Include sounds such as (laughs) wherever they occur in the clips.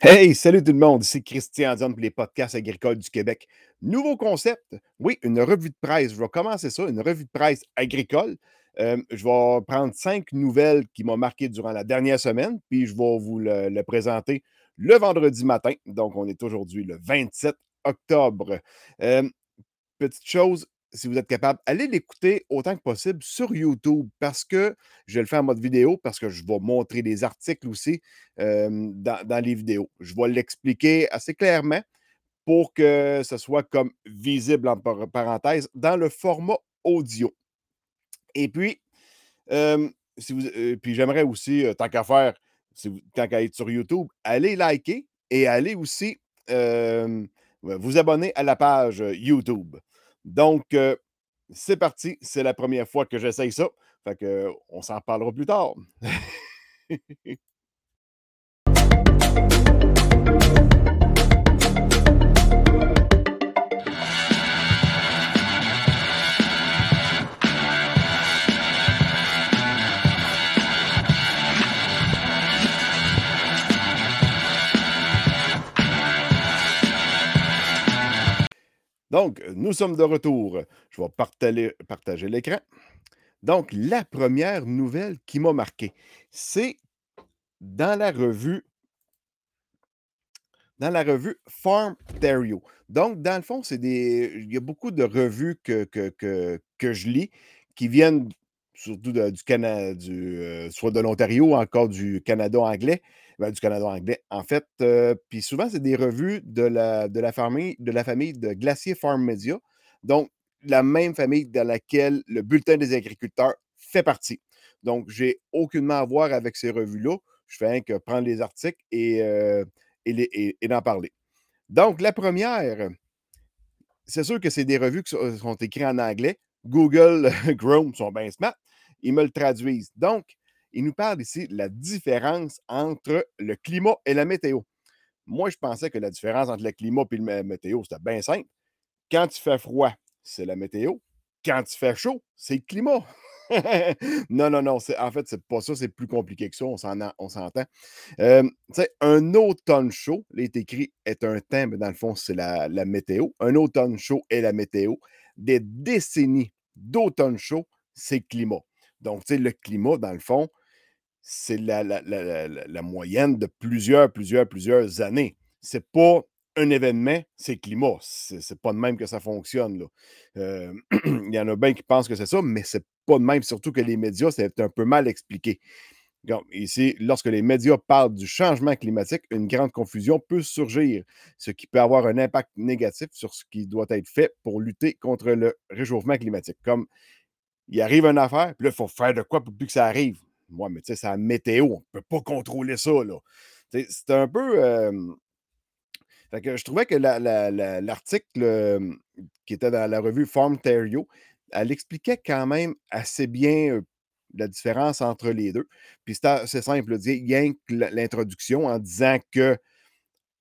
Hey, salut tout le monde, ici Christian Dion pour les podcasts agricoles du Québec. Nouveau concept, oui, une revue de presse. Je vais commencer ça, une revue de presse agricole. Euh, je vais prendre cinq nouvelles qui m'ont marqué durant la dernière semaine, puis je vais vous le, présenter le vendredi matin. Donc, on est aujourd'hui le 27 octobre. Euh, petite chose, si vous êtes capable, allez l'écouter autant que possible sur YouTube parce que je vais le faire en mode vidéo, parce que je vais montrer des articles aussi dans, les vidéos. Je vais l'expliquer assez clairement pour que ce soit comme visible en par- parenthèse dans le format audio. Et puis, si vous, puis j'aimerais aussi, tant qu'à faire, tant qu'à être sur YouTube, allez liker et allez aussi vous abonner à la page YouTube. Donc, euh, c'est parti. C'est la première fois que j'essaye ça. Fait que, on s'en parlera plus tard. (laughs) Donc, nous sommes de retour. Je vais partager, l'écran. Donc, la première nouvelle qui m'a marqué, c'est dans la revue dans la revue Farm Terrio. Donc, dans le fond, c'est des. Il y a beaucoup de revues que, que, que, je lis qui viennent surtout du Canada, euh, soit de l'Ontario encore du Canada anglais. Ben, du Canada anglais, en fait. euh, Puis souvent, c'est des revues de la, de, la famille, de la famille de Glacier Farm Media. Donc, la même famille dans laquelle le Bulletin des agriculteurs fait partie. Donc, j'ai aucunement à voir avec ces revues-là. Je fais rien que prendre les articles et, euh, et, et d'en parler. Donc, la première, c'est sûr que c'est des revues qui sont, sont écrites en anglais. Google (laughs) Chrome sont bien smart. Ils me le traduisent. Donc, ils nous parlent ici de la différence entre le climat et la météo. Moi, je pensais que la différence entre le climat et la météo, c'était bien simple. Quand il fait froid, c'est la météo. Quand il fait chaud, c'est le climat. (laughs) non, non, non. En fait, c'est pas ça. C'est plus compliqué que ça. On s'entend. Euh, un automne chaud, il est écrit est un temps, mais dans le fond, c'est la, la météo. Un automne chaud est la météo. Des décennies d'automne chaud, c'est le climat. Donc, tu sais, le climat, dans le fond, c'est la, la- la- la- moyenne de plusieurs, plusieurs, plusieurs années. C'est pas un événement, c'est le climat. C'est pas de même que ça fonctionne. là. Euh, (clears throat) Il y en a bien qui pensent que c'est ça, mais c'est pas de même, surtout que les médias, c'est un peu mal expliqué. Donc, ici, lorsque les médias parlent du changement climatique, une grande confusion peut surgir, ce qui peut avoir un impact négatif sur ce qui doit être fait pour lutter contre le réchauffement climatique. Comme il arrive une affaire, puis là, il faut faire de quoi pour plus que ça arrive. Moi, mais tu sais, c'est la météo, on ne peut pas contrôler ça, là. C'est un peu. je trouvais que la- la- la- l'article qui était dans la revue Farm Terrio, elle expliquait quand même assez bien la différence entre les deux. Puis c'était assez simple, dire rien que l'introduction en disant que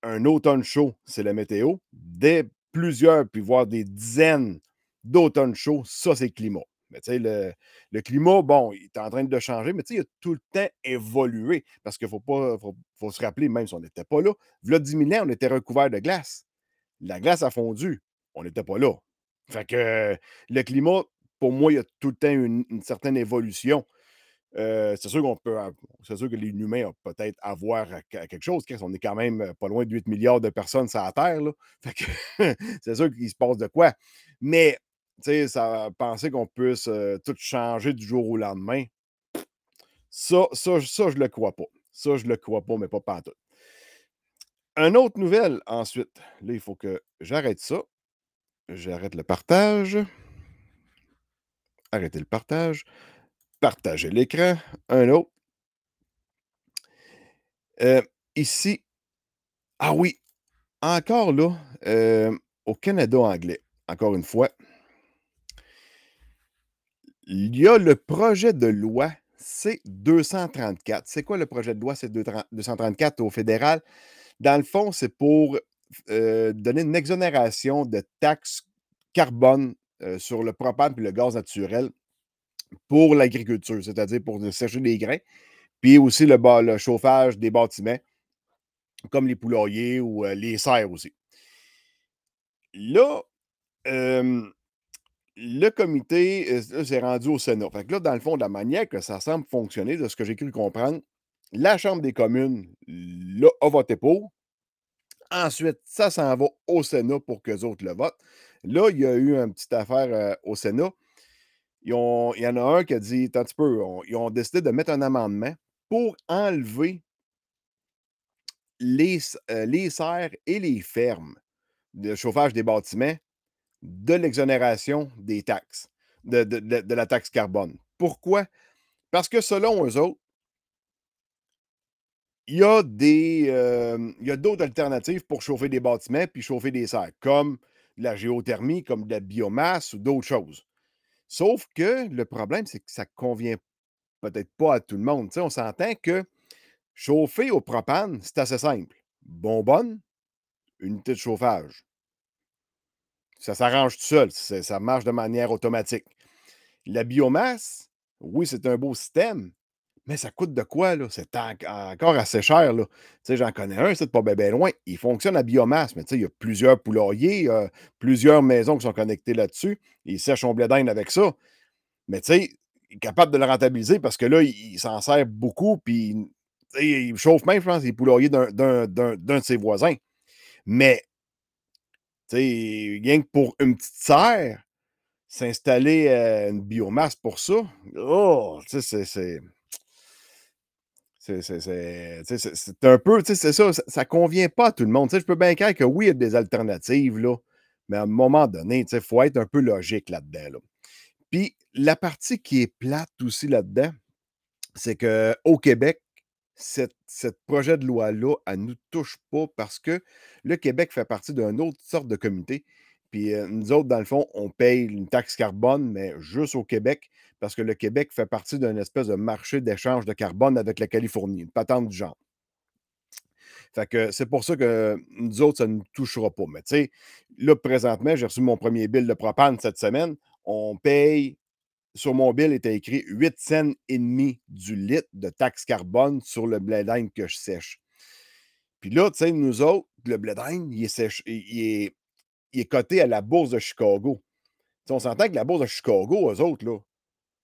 un automne chaud, c'est la météo. Des plusieurs, puis voire des dizaines d'automnes chauds, ça, c'est le climat. Mais tu sais, le, le climat, bon, il est en train de changer, mais tu sais, il a tout le temps évolué. Parce qu'il faut faut, se rappeler, même si on n'était pas là, il 10 000 ans, on était recouvert de glace. La glace a fondu. On n'était pas là. Fait que le climat, pour moi, il y a tout le temps une, certaine évolution. Euh, c'est sûr qu'on peut. C'est sûr que les humains ont peut-être à voir quelque chose. On est quand même euh, pas loin de 8 milliards de personnes sur la Terre. Là. Fait que (laughs) c'est sûr qu'il se passe de quoi. Mais, sais, ça, penser qu'on puisse tout changer du jour au lendemain, ça, ça, ça, je le crois pas. Ça, je le crois pas, mais pas pantoute. Une autre nouvelle ensuite. Là, il faut que j'arrête ça. J'arrête le partage. Arrêtez le partage. Partagez l'écran. Un autre. Ici, ah oui, encore là, au Canada anglais, encore une fois, il y a le projet de loi C-234. C'est quoi le projet de loi C-234 au fédéral? Dans le fond, c'est pour euh, donner une exonération de taxes carbone euh, sur le propane et le gaz naturel pour l'agriculture, c'est-à-dire pour sécher les grains, puis aussi le, chauffage des bâtiments comme les poulaillers ou euh, les serres aussi. Là, le comité euh, s'est rendu au Sénat. Fait que là, dans le fond, de la manière que ça semble fonctionner, de ce que j'ai cru comprendre, la Chambre des communes, là, a voté pour. Ensuite, ça s'en va au Sénat pour qu'eux autres le votent. Là, il y a eu une petite affaire euh, au Sénat. il y en a un qui a dit, petit peu, ils ont décidé de mettre un amendement pour enlever les, euh, les serres et les fermes de chauffage des bâtiments de l'exonération des taxes, de, la taxe carbone. Pourquoi? Parce que selon eux autres, il y a des euh, il y a d'autres alternatives pour chauffer des bâtiments puis chauffer des serres, comme la géothermie, comme de la biomasse ou d'autres choses. Sauf que le problème, c'est que ça ne convient peut-être pas à tout le monde. on s'entend que chauffer au propane, c'est assez simple. Bonbonne, unité de chauffage. Ça s'arrange tout seul, ça marche de manière automatique. La biomasse, oui, c'est un beau système, mais ça coûte de quoi, là? C'est encore assez cher, là. Tu sais, j'en connais un, c'est pas bien loin. Il fonctionne à biomasse, mais tu sais, il y a plusieurs poulaillers, plusieurs maisons qui sont connectées là-dessus. Il sèche son blé d'Inde avec ça. Mais tu sais, il est capable de le rentabiliser parce que là, il, s'en sert beaucoup, puis il chauffe même, je pense, les poulaillers d'un de ses voisins. Mais, sais, rien que pour une petite serre, s'installer une biomasse pour ça, oh, c'est c'est un peu, tu sais, c'est ça, ça, ne convient pas à tout le monde. Tu je peux bien croire que oui, il y a des alternatives, là, mais à un moment donné, il faut être un peu logique là-dedans. Puis la partie qui est plate aussi là-dedans, c'est qu'au Québec, ce projet de loi-là, elle ne nous touche pas parce que le Québec fait partie d'une autre sorte de comité. Puis euh, nous autres, dans le fond, on paye une taxe carbone, mais juste au Québec parce que le Québec fait partie d'un espèce de marché d'échange de carbone avec la Californie, une patente du genre. Fait que c'est pour ça que nous autres, ça ne nous touchera pas. Mais tu sais, là, présentement, j'ai reçu mon premier bill de propane cette semaine. On paye, sur mon bill, était écrit 8 cents et demi du litre de taxe carbone sur le blé d'Inde que je sèche. Puis là, tu sais, nous autres, le blé d'Inde, il est, il, est, coté à la bourse de Chicago. on s'entend que la bourse de Chicago, eux autres, là,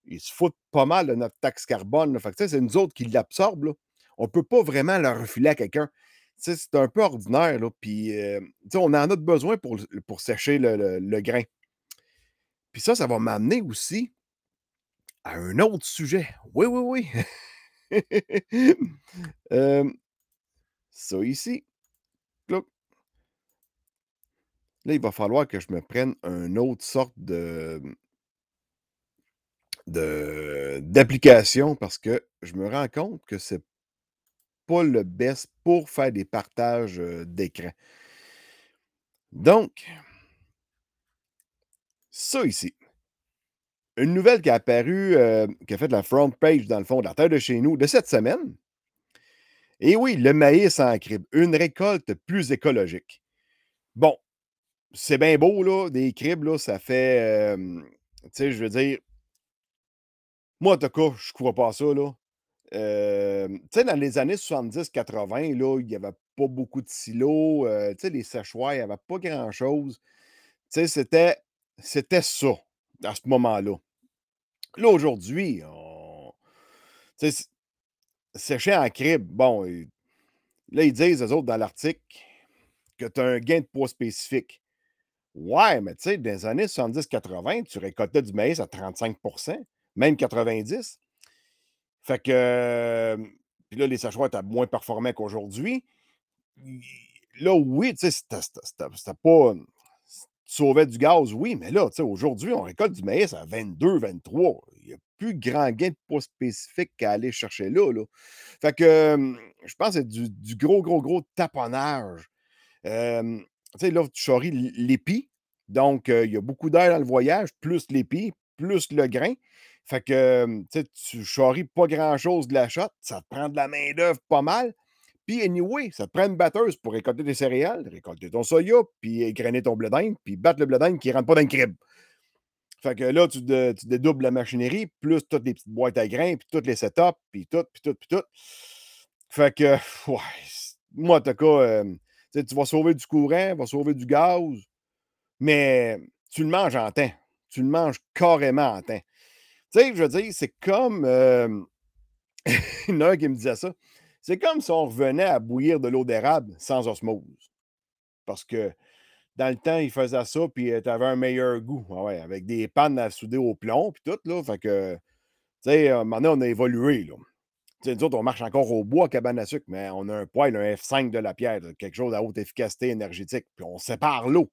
ils se foutent pas mal de notre taxe carbone. c'est nous autres qui l'absorbent. On ne peut pas vraiment la refiler à quelqu'un. C'est un peu ordinaire. Là, puis, euh, on en a besoin pour, pour sécher le, grain. Puis ça, ça va m'amener aussi à un autre sujet. Oui, oui, oui. (laughs) ça ici. Là, il va falloir que je me prenne une autre sorte de, d'application parce que je me rends compte que c'est pas le best pour faire des partages d'écran. Donc, ça ici. Une nouvelle qui a apparu, qui a fait la front page dans le fond de la terre de chez nous de cette semaine. Et oui, le maïs en crible, une récolte plus écologique. Bon, c'est bien beau, là, des cribs, là, ça fait, tu sais, je veux dire, moi, en tout cas, je ne crois pas ça, là. tu sais, dans les années 70-80, là, il n'y avait pas beaucoup de silos. tu sais, les séchoirs, il n'y avait pas grand-chose. Tu sais, c'était ça, à ce moment-là. Là, aujourd'hui, on... sécher en crible, bon, là, ils disent, eux autres, dans l'article, que tu as un gain de poids spécifique. Ouais, mais tu sais, dans les années 70-80, tu récoltais du maïs à 35% même 90. Fait que, puis là, les séchoirs étaient moins performants qu'aujourd'hui. Là, oui, tu sais, c'était pas. Sauvais du gaz, oui, mais là, aujourd'hui, on récolte du maïs à 22, 23. Il n'y a plus grand gain poids spécifique qu'à aller chercher là, là. Fait que, je pense que c'est du, gros, gros, gros taponnage. tu sais, là, tu charries l'épi. Donc, il y a beaucoup d'air dans le voyage, plus l'épi, plus le grain. Fait que, tu charries pas grand-chose de la shot, ça te prend de la main-d'œuvre pas mal. Puis, anyway, ça te prend une batteuse pour récolter des céréales, récolter ton soya, puis égrainer ton blé d'Inde, puis battre le blé d'Inde qui ne rentre pas dans le crib. Fait que là, tu, dédoubles la machinerie, plus toutes les petites boîtes à grains, puis toutes les setups, puis tout, puis tout, puis tout. Fait que, ouais, moi, en tout cas, hem, tu vas sauver du courant, tu vas sauver du gaz, mais tu le manges en temps. Tu le manges carrément en temps. Tu sais, je veux dire, c'est comme, hem, (laughs) il y en a un qui me disait ça. C'est comme si on revenait à bouillir de l'eau d'érable sans osmose. Parce que dans le temps, ils faisaient ça, puis tu avais un meilleur goût. Ah avec des pannes à souder au plomb, puis tout, là. Fait que, tu sais, à un moment donné, on a évolué, là. Nous autres, on marche encore au bois, cabane à sucre, mais on a un poêle, un F5 de la pierre, quelque chose à haute efficacité énergétique. Puis on sépare l'eau.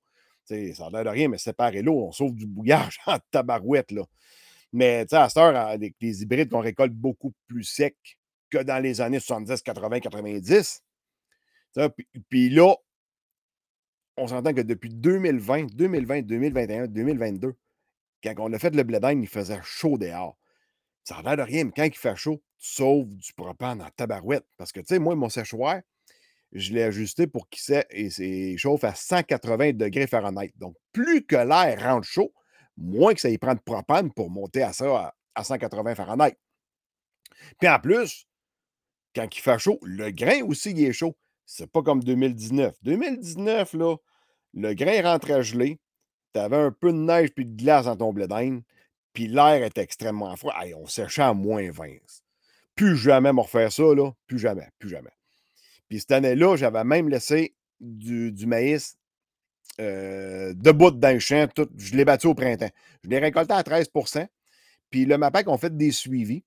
Ça a l'air de rien, mais séparer l'eau, on sauve du bouillage (laughs) en tabarouette, là. Mais, tu sais, à cette heure, avec des hybrides qu'on récolte beaucoup plus secs que dans les années 70, 80, 90. Tu sais, puis, là, on s'entend que depuis 2020, 2020, 2021, 2022, quand on a fait le blé d'Inde, il faisait chaud dehors. Ça a l'air de rien, mais quand il fait chaud, tu sauves du propane en tabarouette. Parce que, tu sais, moi, mon séchoir, je l'ai ajusté pour qu'il chauffe à 180 degrés Fahrenheit. Donc, plus que l'air rentre chaud, moins que ça y prend de propane pour monter à ça à, à 180 Fahrenheit. Puis en plus, quand il fait chaud, le grain aussi, il est chaud. C'est pas comme 2019. 2019, là, le grain rentrait gelé, tu avais un peu de neige puis de glace dans ton blé d'Inde, puis l'air était extrêmement froid. On séchait à moins 20. Plus jamais me refaire ça, là. Plus jamais, plus jamais. Puis cette année-là, j'avais même laissé du, du maïs euh, debout dans le champ. Tout, je l'ai battu au printemps. Je l'ai récolté à 13% Puis le MAPAC ont fait des suivis.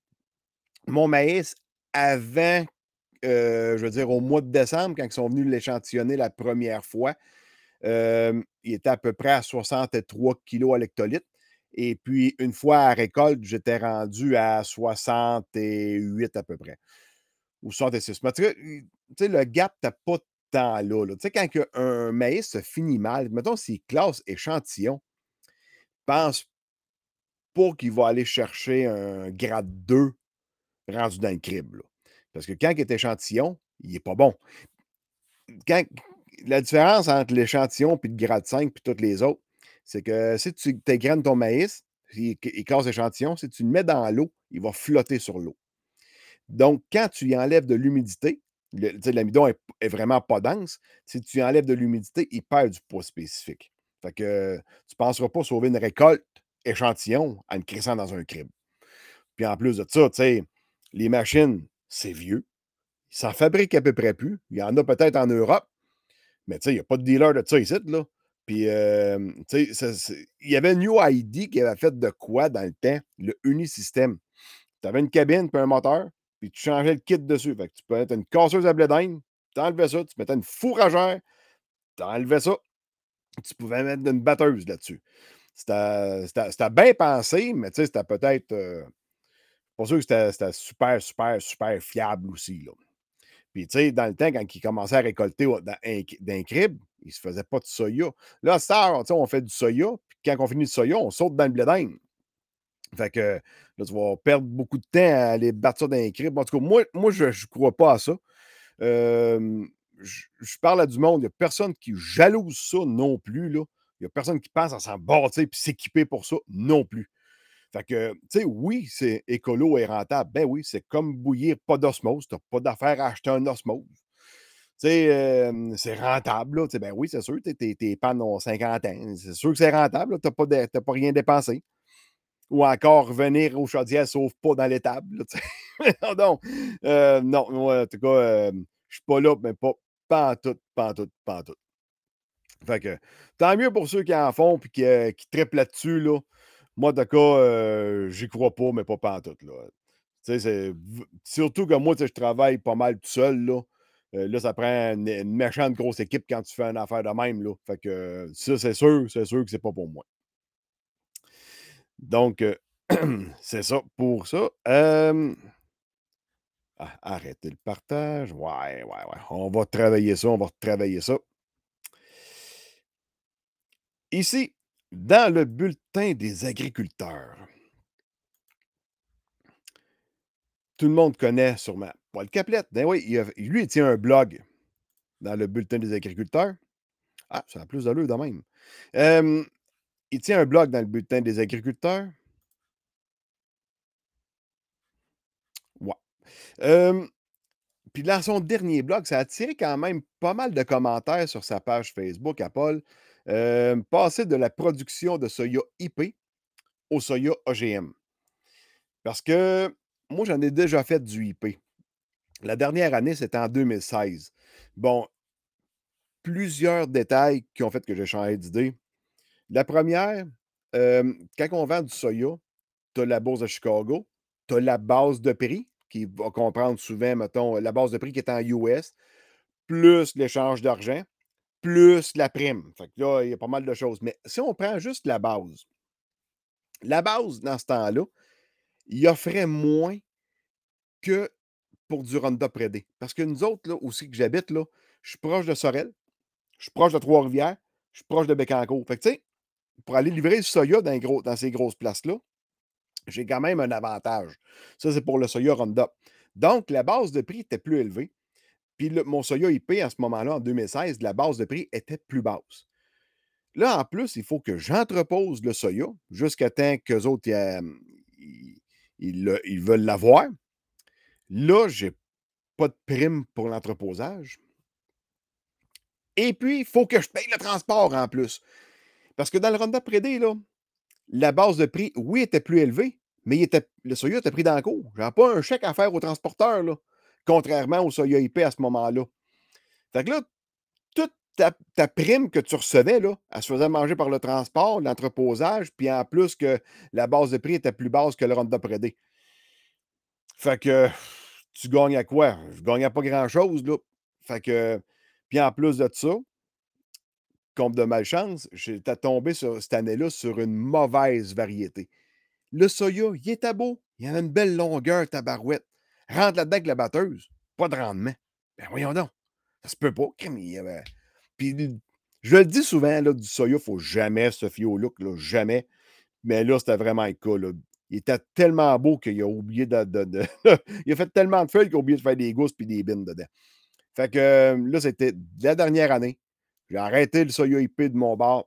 Mon maïs, avant, euh, je veux dire, au mois de décembre, quand ils sont venus l'échantillonner la première fois, euh, il était à peu près à 63 kilos à. Et puis, une fois à récolte, j'étais rendu à 68 à peu près. Ou 66. Mais tu sais, le gap n'était pas tant là. là. Tu sais, quand un maïs se finit mal, mettons s'il classe échantillon, pense pas qu'il va aller chercher un grade 2 rendu dans le crible. Parce que quand il est échantillon, il n'est pas bon. Quand, la différence entre l'échantillon puis le grade 5 puis toutes les autres, c'est que si tu égraines ton maïs, il, casse l'échantillon, si tu le mets dans l'eau, il va flotter sur l'eau. Donc, quand tu y enlèves de l'humidité, l'amidon est, vraiment pas dense, si tu y enlèves de l'humidité, il perd du poids spécifique. Fait que tu ne penseras pas sauver une récolte échantillon en le crissant dans un crible. Puis en plus de ça, tu sais, les machines, c'est vieux. Ils s'en fabriquent à peu près plus. Il y en a peut-être en Europe, mais il n'y a pas de dealer de ça ici, là. Puis, euh, il y avait New ID qui avait fait de quoi dans le temps? Le Unisystème. Tu avais une cabine puis un moteur, puis tu changeais le kit dessus. Fait que tu peux mettre une casseuse à blé tu enlevais ça, tu mettais une fourragère, tu enlevais ça, tu pouvais mettre une batteuse là-dessus. C'était bien pensé, mais c'était peut-être. euh, pas sûr que c'était super, super, super fiable aussi. Là. Puis, tu sais, dans le temps, quand ils commençaient à récolter au- dans un, dans un crible, ils ne se faisaient pas de soya. Là, ça, on fait du soya, puis quand on finit le soya, on saute dans le blé d'Inde. Fait que là, tu vas perdre beaucoup de temps à aller battre ça dans un crible. En tout cas, moi, moi je ne crois pas à ça. Je, je parle à du monde, il n'y a personne qui jalouse ça non plus. Là. Il n'y a personne qui pense à s'en bâtir et s'équiper pour ça non plus. Fait que, tu sais, oui, c'est écolo et rentable. Ben oui, c'est comme bouillir pas d'osmose. Tu n'as pas d'affaire à acheter un osmose. Tu sais, c'est rentable, là. Ben oui, c'est sûr, tes, pannes ont 50 ans. C'est sûr que c'est rentable, tu n'as pas, pas rien dépensé. Ou encore revenir aux chaudières, sauf pas dans l'étable. (laughs) non, non, euh, non, moi, en tout cas, euh, je suis pas là, mais pas, pas en tout, pas en tout, pas en tout. Fait que, tant mieux pour ceux qui en font et qui, euh, qui trippent là-dessus, là. Moi, cas, euh, j'y crois pas, mais pas pantoute, là. Surtout que moi, je travaille pas mal tout seul, là. Euh, là, ça prend une, méchante grosse équipe quand tu fais une affaire de même, là. Fait que euh, ça, c'est sûr, c'est sûr que c'est pas pour moi. Donc, euh, (clears throat) c'est ça pour ça. Arrêtez le partage. Ouais, ouais, ouais. On va travailler ça, on va travailler ça. Ici, dans le bulletin des agriculteurs, tout le monde connaît sûrement Paul Caplette. Ben oui, lui, il tient un blog dans le bulletin des agriculteurs. Ah, ça a plus d'allure de même. Il tient un blog dans le bulletin des agriculteurs. Ouais. Puis dans son dernier blog, ça a attiré quand même pas mal de commentaires sur sa page Facebook à Paul. Heu, passer de la production de soya IP au soya OGM. Parce que moi, j'en ai déjà fait du IP. La dernière année, c'était en 2016. Bon, plusieurs détails qui ont fait que j'ai changé d'idée. La première, hem, quand on vend du soya, tu as la bourse de Chicago, tu as la base de prix qui va comprendre souvent, mettons, la base de prix qui est en US, plus l'échange d'argent, plus la prime. Fait que là, il y a pas mal de choses. Mais si on prend juste la base, la base, dans ce temps-là, il offrait moins que pour du Roundup Ready. Parce que nous autres, là, aussi que j'habite, là, je suis proche de Sorel, je suis proche de Trois-Rivières, je suis proche de Bécancour. Fait tu sais, pour aller livrer du soya dans ces grosses places-là, j'ai quand même un avantage. Ça, c'est pour le soya Roundup. Donc, la base de prix était plus élevée. Puis le- mon soya IP, à ce moment-là, en 2016, la base de prix était plus basse. Là, en plus, il faut que j'entrepose le soya jusqu'à temps qu'eux autres, ils, ils le- ils veulent l'avoir. Là, j'ai pas de prime pour l'entreposage. Et puis, il faut que je paye le transport en plus. Parce que dans le Roundup Ready, là, la base de prix, oui, était plus élevée, mais le soya était pris dans le cours. J'avais pas un chèque à faire au transporteur, contrairement au soya IP à ce moment-là. Fait que là, toute ta, ta prime que tu recevais, là, elle se faisait manger par le transport, l'entreposage, puis en plus que la base de prix était plus basse que le Roundup Ready. Fait que tu gagnes à quoi? Je gagnais pas grand-chose, là. Fait que, puis en plus de ça, compte de malchance, j'étais tombé sur, cette année-là sur une mauvaise variété. Le soya, il était beau. Il avait une belle longueur, tabarouette. Rentre là-dedans avec la batteuse. Pas de rendement. Ben voyons donc. Ça se peut pas. Puis je le dis souvent, là, du soya, il ne faut jamais se fier au look. Là, jamais. Mais là, c'était vraiment le cas. Il était tellement beau qu'il a oublié de. de- (laughs) il a fait tellement de feuilles qu'il a oublié de faire des gousses puis des bines dedans. Fait que euh, là, c'était la dernière année. J'ai arrêté le soya IP de mon bar.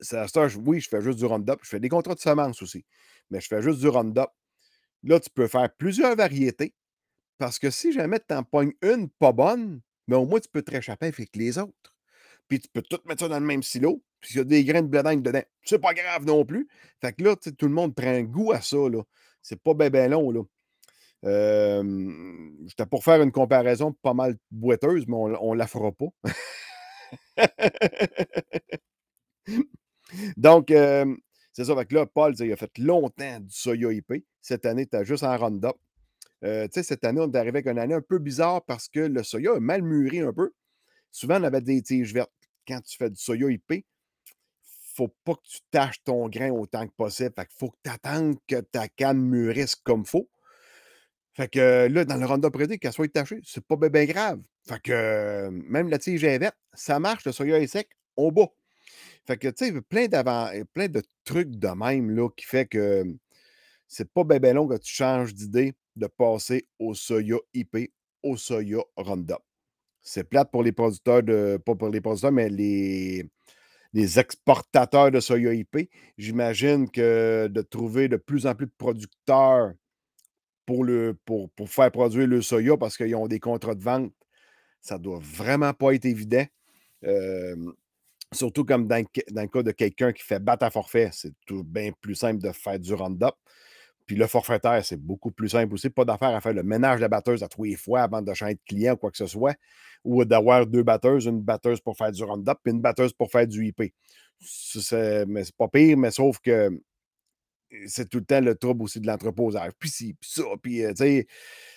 Ça, oui, je fais juste du Roundup. Je fais des contrats de semences aussi. Mais je fais juste du Roundup. Là, tu peux faire plusieurs variétés. Parce que si jamais tu en pognes une pas bonne, mais au moins tu peux te réchapper avec les autres. Puis tu peux tout mettre ça dans le même silo. Puis s'il y a des grains de blé d'Inde dedans, c'est pas grave non plus. Fait que là, tout le monde prend goût à ça. Là. C'est pas bien ben long. Là. J'étais pour faire une comparaison pas mal boiteuse, mais on, on la fera pas. (laughs) Donc, c'est ça. Fait que là, Paul, il a fait longtemps du soya IP. Cette année, tu as juste en Roundup. Euh, cette année, on est arrivé avec une année un peu bizarre parce que le soya a mal mûri un peu. Souvent, on avait des tiges vertes. Quand tu fais du soya IP, faut pas que tu tâches ton grain autant que possible. Fait faut que tu attendes que ta canne mûrisse comme faut. Fait que euh, là, dans le Roundup Ready, qu'elle soit tachée, c'est pas bien grave. Fait que euh, même la tige est verte, ça marche, le soya est sec, on bat. Fait que, tu sais, plein, plein de trucs de même là, qui fait que c'est pas bien long que tu changes d'idée de passer au soya IP, au soya Roundup. C'est plate pour les producteurs de. Pas pour les producteurs, mais les, les exportateurs de soya IP. J'imagine que de trouver de plus en plus de producteurs pour, le, pour, pour faire produire le soya parce qu'ils ont des contrats de vente, ça doit vraiment pas être évident. Surtout comme dans, le cas de quelqu'un qui fait battre à forfait, c'est tout bien plus simple de faire du Roundup. Puis le forfaitaire, c'est beaucoup plus simple aussi. Pas d'affaire à faire le ménage de la batteuse à les fois avant de changer de client ou quoi que ce soit. Ou d'avoir deux batteuses, une batteuse pour faire du Roundup puis une batteuse pour faire du IP. C'est, pas pire, mais sauf que c'est tout le temps le trouble aussi de l'entreposage. Puis ci, puis ça, puis euh, tu sais,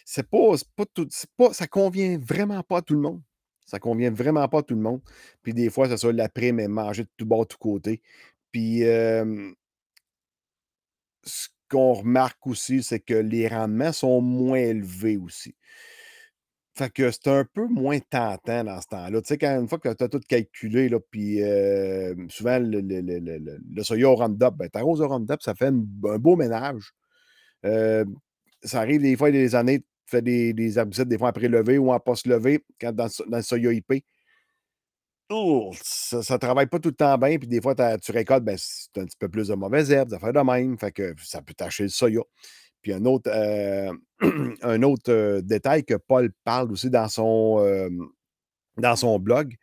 c'est pas, pas tout, ça convient vraiment pas à tout le monde. Ça convient vraiment pas à tout le monde. Puis des fois, ça, la prime est mangée de tout bord, de tout côté. Puis ce qu'on remarque aussi, c'est que les rendements sont moins élevés aussi. Fait que c'est un peu moins tentant dans ce temps-là. Tu sais, quand une fois que tu as tout calculé, là, puis souvent le, le, le, le, soya au Roundup, ben, t'arroses au Roundup, ça fait un beau ménage. Ça arrive des fois, des années, tu fais des, des des fois après lever ou en post-lever, quand dans, dans le soya IP. Oh, ça, ça travaille pas tout le temps bien, puis des fois, tu récoltes, ben, c'est un petit peu plus de mauvaises herbes, ça fait de même, fait que ça peut tacher le soya. Puis un autre, euh, (clears throat) un autre euh, détail que Paul parle aussi dans son, euh, dans son blog,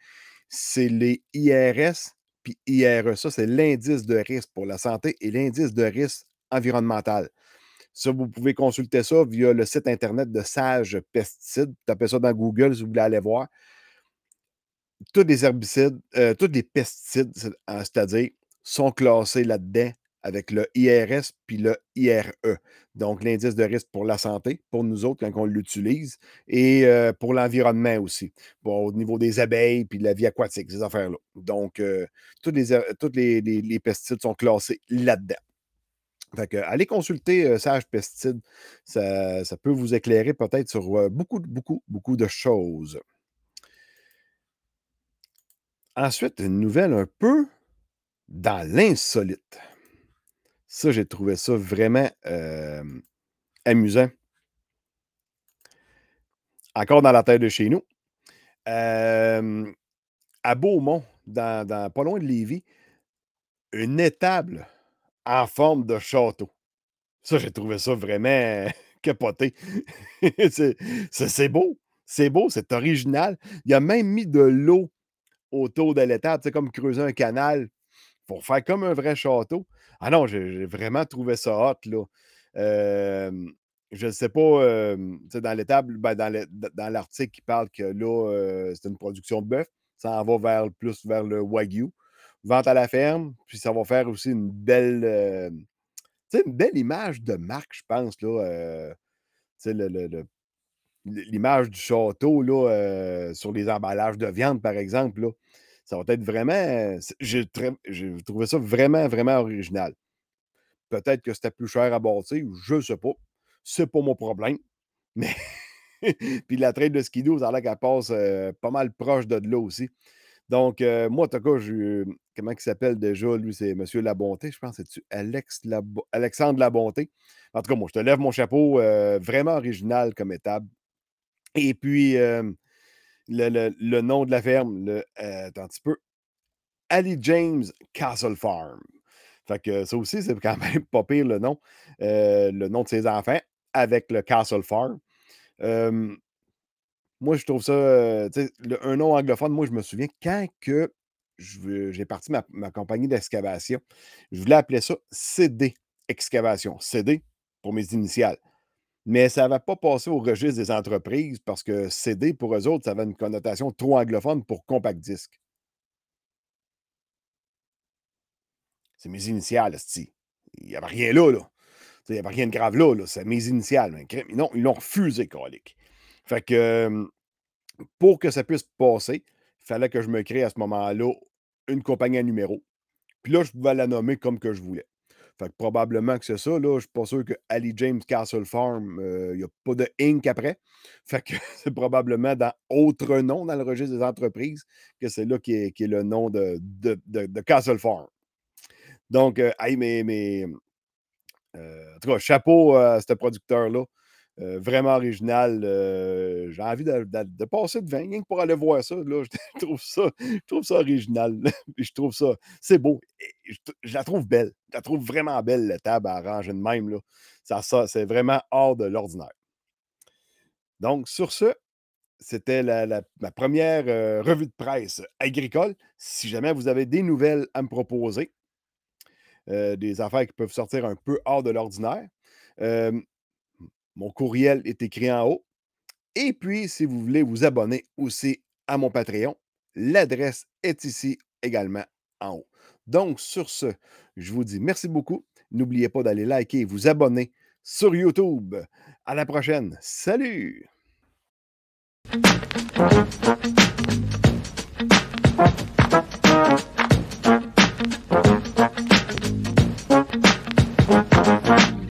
c'est les IRS puis IRE. Ça, c'est l'indice de risque pour la santé et l'indice de risque environnemental. Ça, vous pouvez consulter ça via le site internet de Sage Pesticides. Tapez ça dans Google si vous voulez aller voir. Tous les herbicides, tous les pesticides, c'est-à-dire, sont classés là-dedans avec le IRS puis le IRE. Donc, l'indice de risque pour la santé, pour nous autres, quand on l'utilise, et pour l'environnement aussi, au niveau des abeilles puis de la vie aquatique, ces affaires-là. Donc, tous, les, les, pesticides sont classés là-dedans. Fait que, allez consulter Sage Pesticides. Ça, peut vous éclairer peut-être sur beaucoup, beaucoup, beaucoup de choses. Ensuite, une nouvelle un peu dans l'insolite. Ça, j'ai trouvé ça vraiment amusant. Encore dans la tête de chez nous. à Beaumont, dans, pas loin de Lévis, une étable en forme de château. Ça, j'ai trouvé ça vraiment (laughs) capoté. (laughs) c'est beau. C'est beau, c'est original. Il a même mis de l'eau autour de l'étable, c'est comme creuser un canal pour faire comme un vrai château. Ah non, j'ai vraiment trouvé ça hot, là. je ne sais pas, dans l'étable, ben, dans l'article qui parle que là, c'est une production de bœuf. Ça en va vers, plus vers le Wagyu. Vente à la ferme, puis ça va faire aussi une belle, une belle image de marque, je pense, là. l'image du château là, sur les emballages de viande, par exemple. Là ça va être vraiment. J'ai trouvé ça vraiment, vraiment original. Peut-être que c'était plus cher à bâtir, je sais pas. C'est pas mon problème. Mais. (laughs) Puis la traite de skido, ça a l'air qu'elle passe pas mal proche de là aussi. Donc, moi, en tout cas, je, comment il s'appelle déjà? Lui, c'est Monsieur Labonté, je pense. C'est-tu Alex Alexandre Labonté? En tout cas, moi, je te lève mon chapeau. vraiment original comme étape. Et puis, le, nom de la ferme, le, euh, attends un petit peu, Ali James Castle Farm. Fait que ça aussi, c'est quand (laughs) même pas pire le nom, euh, le nom de ses enfants avec le Castle Farm. Moi, je trouve ça, un nom anglophone, moi, je me souviens quand que j'ai parti ma, ma compagnie d'excavation, je voulais appeler ça CD Excavation. CD pour mes initiales. Mais ça ne va pas passer au registre des entreprises parce que CD, pour eux autres, ça avait une connotation trop anglophone pour compact disque. C'est mes initiales, Il n'y avait rien là, là. Il n'y avait rien de grave là, là. C'est mes initiales. non, ils l'ont refusé, colique. Fait que pour que ça puisse passer, il fallait que je me crée à ce moment-là une compagnie à numéro. Puis là, je pouvais la nommer comme que je voulais. Fait que probablement que c'est ça. Là. Je ne suis pas sûr que Ali James Castle Farm, euh, il n'y a pas de Inc. après. Fait que (laughs) c'est probablement dans autre nom dans le registre des entreprises que c'est là qui est, le nom de, de, Castle Farm. Donc, euh, mais, mais euh, en tout cas, chapeau à ce producteur-là. Euh, vraiment original. Euh, j'ai envie de, passer rien que pour aller voir ça. Là, je, (laughs) trouve ça je trouve ça original. (laughs) je trouve ça. C'est beau. Je, la trouve belle. Je la trouve vraiment belle, la table à ranger de même. Là. Ça, ça, c'est vraiment hors de l'ordinaire. Donc, sur ce, c'était la, ma première euh, revue de presse agricole. Si jamais vous avez des nouvelles à me proposer, des affaires qui peuvent sortir un peu hors de l'ordinaire, mon courriel est écrit en haut. Et puis, si vous voulez vous abonner aussi à mon Patreon, l'adresse est ici également en haut. Donc, sur ce, je vous dis merci beaucoup. N'oubliez pas d'aller liker et vous abonner sur YouTube. À la prochaine. Salut!